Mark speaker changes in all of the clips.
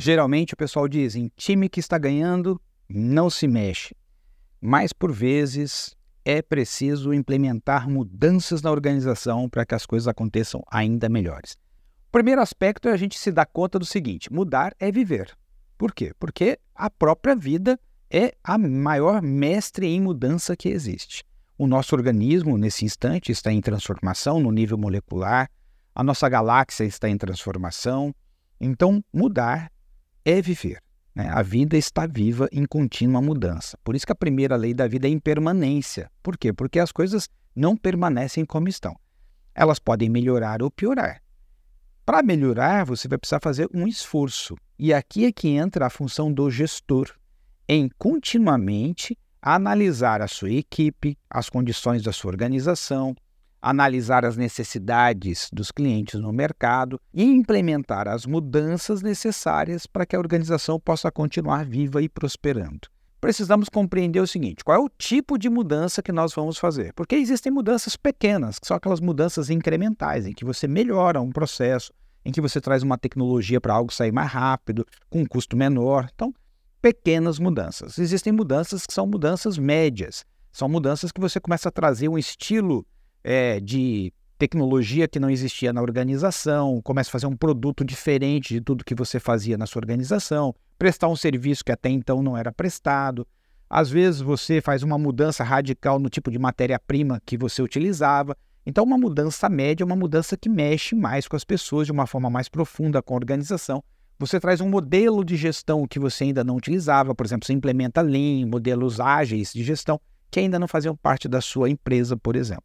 Speaker 1: Geralmente o pessoal diz: em time que está ganhando, não se mexe. Mas por vezes é preciso implementar mudanças na organização para que as coisas aconteçam ainda melhores. O primeiro aspecto é a gente se dar conta do seguinte: mudar é viver. Por quê? Porque a própria vida é a maior mestre em mudança que existe. O nosso organismo, nesse instante, está em transformação no nível molecular, a nossa galáxia está em transformação. Então, mudar é viver. Né? A vida está viva em contínua mudança. Por isso que a primeira lei da vida é impermanência. Por quê? Porque as coisas não permanecem como estão. Elas podem melhorar ou piorar. Para melhorar, você vai precisar fazer um esforço. E aqui é que entra a função do gestor, em continuamente analisar a sua equipe, as condições da sua organização, analisar as necessidades dos clientes no mercado e implementar as mudanças necessárias para que a organização possa continuar viva e prosperando. Precisamos compreender o seguinte: qual é o tipo de mudança que nós vamos fazer? Porque existem mudanças pequenas, que são aquelas mudanças incrementais, em que você melhora um processo, em que você traz uma tecnologia para algo sair mais rápido, com um custo menor. Então, pequenas mudanças. Existem mudanças que são mudanças médias, são mudanças que você começa a trazer um estilo é, de tecnologia que não existia na organização, começa a fazer um produto diferente de tudo que você fazia na sua organização, prestar um serviço que até então não era prestado. Às vezes você faz uma mudança radical no tipo de matéria-prima que você utilizava. Então, uma mudança média é uma mudança que mexe mais com as pessoas de uma forma mais profunda com a organização. Você traz um modelo de gestão que você ainda não utilizava, por exemplo, você implementa Lean, modelos ágeis de gestão que ainda não faziam parte da sua empresa, por exemplo.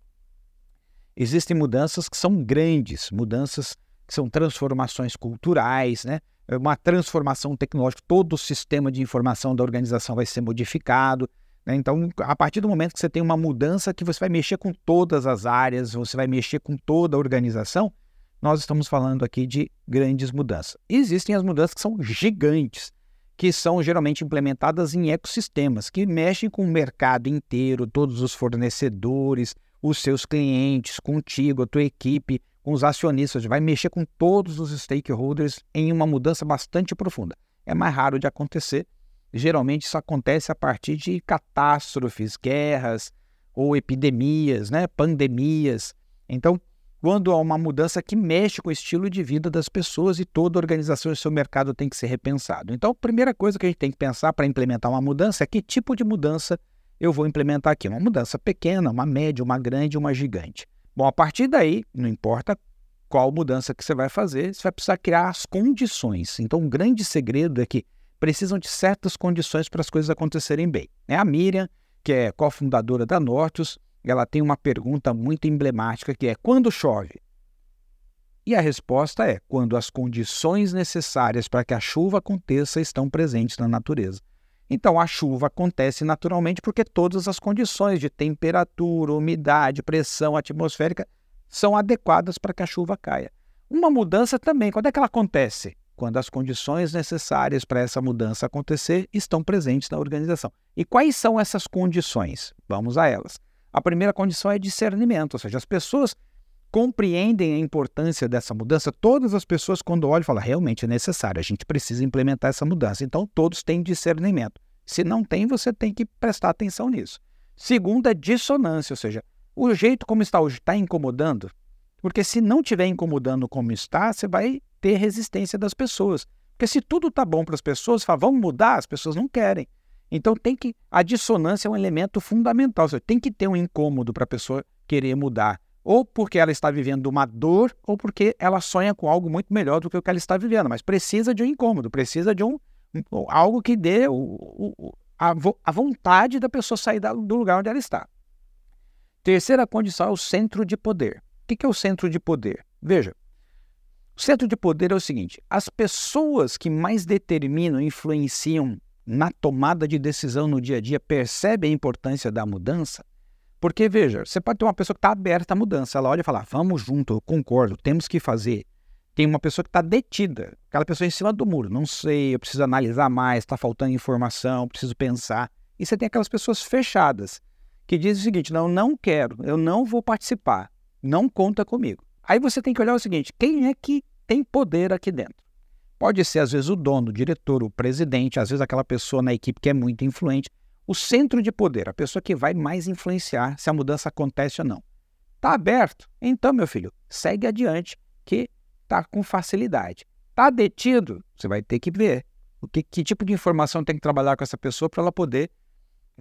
Speaker 1: Existem mudanças que são grandes, mudanças que são transformações culturais, né? É uma transformação tecnológica, todo o sistema de informação da organização vai ser modificado. Né? Então, a partir do momento que você tem uma mudança que você vai mexer com todas as áreas, você vai mexer com toda a organização, nós estamos falando aqui de grandes mudanças. Existem as mudanças que são gigantes, que são geralmente implementadas em ecossistemas, que mexem com o mercado inteiro, todos os fornecedores, os seus clientes, contigo, a tua equipe, com os acionistas, vai mexer com todos os stakeholders em uma mudança bastante profunda. É mais raro de acontecer. Geralmente isso acontece a partir de catástrofes, guerras ou epidemias, né? pandemias. Então, quando há uma mudança que mexe com o estilo de vida das pessoas e toda organização e seu mercado tem que ser repensado. Então, a primeira coisa que a gente tem que pensar para implementar uma mudança é que tipo de mudança eu vou implementar aqui uma mudança pequena, uma média, uma grande, uma gigante. Bom, a partir daí, não importa qual mudança que você vai fazer, você vai precisar criar as condições. Então, um grande segredo é que precisam de certas condições para as coisas acontecerem bem. É a Miriam, que é cofundadora da Nortus, ela tem uma pergunta muito emblemática que é: quando chove? E a resposta é: quando as condições necessárias para que a chuva aconteça estão presentes na natureza. Então a chuva acontece naturalmente porque todas as condições de temperatura, umidade, pressão atmosférica são adequadas para que a chuva caia. Uma mudança também, quando é que ela acontece? Quando as condições necessárias para essa mudança acontecer estão presentes na organização. E quais são essas condições? Vamos a elas. A primeira condição é discernimento, ou seja, as pessoas compreendem a importância dessa mudança, todas as pessoas, quando olham, falam: realmente é necessário, a gente precisa implementar essa mudança. Então, todos têm discernimento. Se não tem, você tem que prestar atenção nisso. Segundo é dissonância, ou seja, o jeito como está hoje está incomodando? Porque se não estiver incomodando como está, você vai ter resistência das pessoas. Porque se tudo está bom para as pessoas, fala, vamos mudar, as pessoas não querem. Então tem que a dissonância é um elemento fundamental. Seja, tem que ter um incômodo para a pessoa querer mudar ou porque ela está vivendo uma dor, ou porque ela sonha com algo muito melhor do que o que ela está vivendo, mas precisa de um incômodo, precisa de um, algo que dê o, o, a, a, vontade da pessoa sair da, do lugar onde ela está. Terceira condição é o centro de poder. O que é o centro de poder? Veja, o centro de poder é o seguinte: as pessoas que mais determinam, influenciam na tomada de decisão no dia a dia percebem a importância da mudança, porque, veja, você pode ter uma pessoa que está aberta à mudança. Ela olha e fala: vamos junto, eu concordo, temos que fazer. Tem uma pessoa que está detida, aquela pessoa em cima do muro. Não sei, eu preciso analisar mais, está faltando informação, preciso pensar. E você tem aquelas pessoas fechadas, que dizem o seguinte: não, não quero, eu não vou participar, não conta comigo. Aí você tem que olhar o seguinte: quem é que tem poder aqui dentro? Pode ser, às vezes, o dono, o diretor, o presidente, às vezes aquela pessoa na equipe que é muito influente. O centro de poder, a pessoa que vai mais influenciar se a mudança acontece ou não. Está aberto? Então, meu filho, segue adiante, que está com facilidade. Está detido? Você vai ter que ver o que, que tipo de informação tem que trabalhar com essa pessoa para ela poder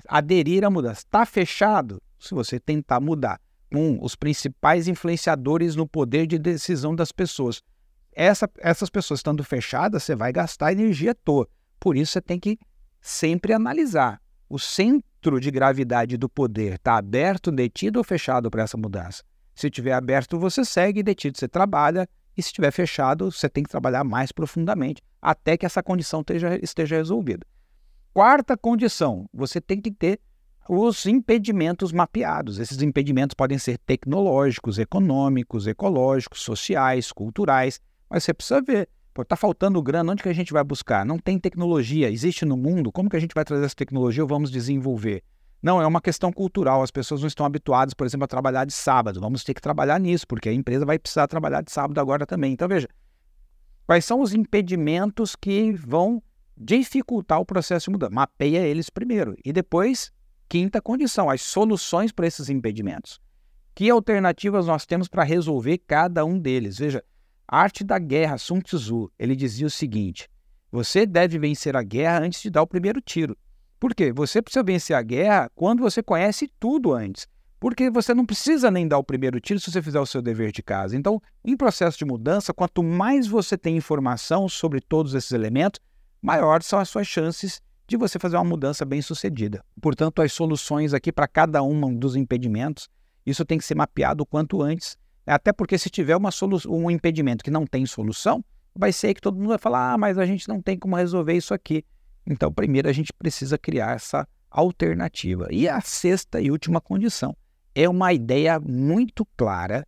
Speaker 1: aderir à mudança. Está fechado? Se você tentar mudar com os principais influenciadores no poder de decisão das pessoas, essa, essas pessoas estando fechadas, você vai gastar energia toda. Por isso você tem que sempre analisar. O centro de gravidade do poder está aberto, detido ou fechado para essa mudança? Se estiver aberto, você segue, detido, você trabalha, e se estiver fechado, você tem que trabalhar mais profundamente até que essa condição esteja, esteja resolvida. Quarta condição, você tem que ter os impedimentos mapeados. Esses impedimentos podem ser tecnológicos, econômicos, ecológicos, sociais, culturais, mas você precisa ver. Está faltando grana, onde que a gente vai buscar? Não tem tecnologia, existe no mundo, como que a gente vai trazer essa tecnologia ou vamos desenvolver? Não, é uma questão cultural. As pessoas não estão habituadas, por exemplo, a trabalhar de sábado. Vamos ter que trabalhar nisso, porque a empresa vai precisar trabalhar de sábado agora também. Então, veja, quais são os impedimentos que vão dificultar o processo de mudança? Mapeia eles primeiro. E depois, quinta condição, as soluções para esses impedimentos. Que alternativas nós temos para resolver cada um deles? Veja, arte da guerra, Sun Tzu, ele dizia o seguinte: você deve vencer a guerra antes de dar o primeiro tiro. Por quê? Você precisa vencer a guerra quando você conhece tudo antes. Porque você não precisa nem dar o primeiro tiro se você fizer o seu dever de casa. Então, em processo de mudança, quanto mais você tem informação sobre todos esses elementos, maiores são as suas chances de você fazer uma mudança bem sucedida. Portanto, as soluções aqui para cada um dos impedimentos, isso tem que ser mapeado o quanto antes. Até porque se tiver uma um impedimento que não tem solução, vai ser que todo mundo vai falar: ah, mas a gente não tem como resolver isso aqui. Então, primeiro a gente precisa criar essa alternativa. E a sexta e última condição é uma ideia muito clara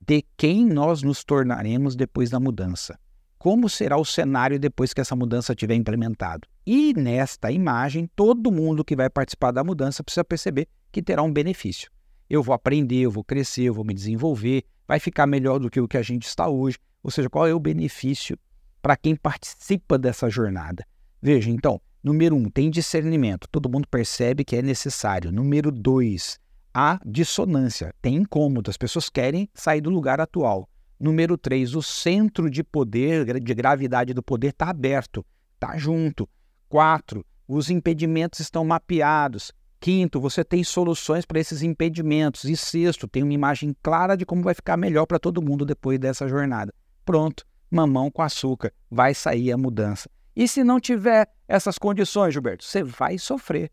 Speaker 1: de quem nós nos tornaremos depois da mudança. Como será o cenário depois que essa mudança tiver implementado? E nesta imagem, todo mundo que vai participar da mudança precisa perceber que terá um benefício. Eu vou aprender, eu vou crescer, eu vou me desenvolver, vai ficar melhor do que o que a gente está hoje. Ou seja, qual é o benefício para quem participa dessa jornada? Veja, então, número um, tem discernimento, todo mundo percebe que é necessário. Número dois, há dissonância, tem incômodo, as pessoas querem sair do lugar atual. Número três, o centro de poder, de gravidade do poder está aberto, está junto. Quatro, os impedimentos estão mapeados. Quinto, você tem soluções para esses impedimentos. E sexto, tem uma imagem clara de como vai ficar melhor para todo mundo depois dessa jornada. Pronto, mamão com açúcar, vai sair a mudança. E se não tiver essas condições, Gilberto, você vai sofrer.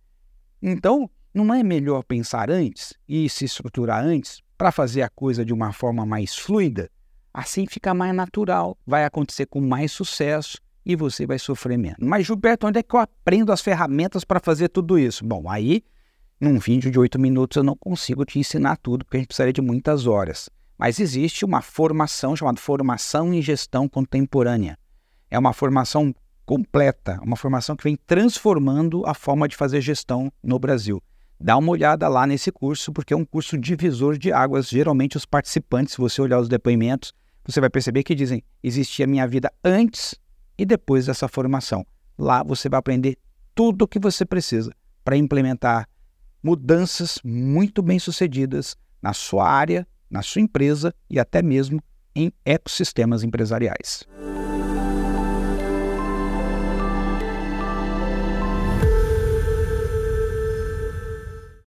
Speaker 1: Então, não é melhor pensar antes e se estruturar antes para fazer a coisa de uma forma mais fluida? Assim fica mais natural, vai acontecer com mais sucesso e você vai sofrer menos. Mas, Gilberto, onde é que eu aprendo as ferramentas para fazer tudo isso? Bom, aí, num vídeo de oito minutos, eu não consigo te ensinar tudo, porque a gente precisaria de muitas horas. Mas existe uma formação chamada Formação em Gestão Contemporânea. É uma formação completa, uma formação que vem transformando a forma de fazer gestão no Brasil. Dá uma olhada lá nesse curso, porque é um curso divisor de águas. Geralmente, os participantes, se você olhar os depoimentos, você vai perceber que dizem: existia minha vida antes e depois dessa formação. Lá você vai aprender tudo o que você precisa para implementar mudanças muito bem sucedidas na sua área, na sua empresa e até mesmo em ecossistemas empresariais.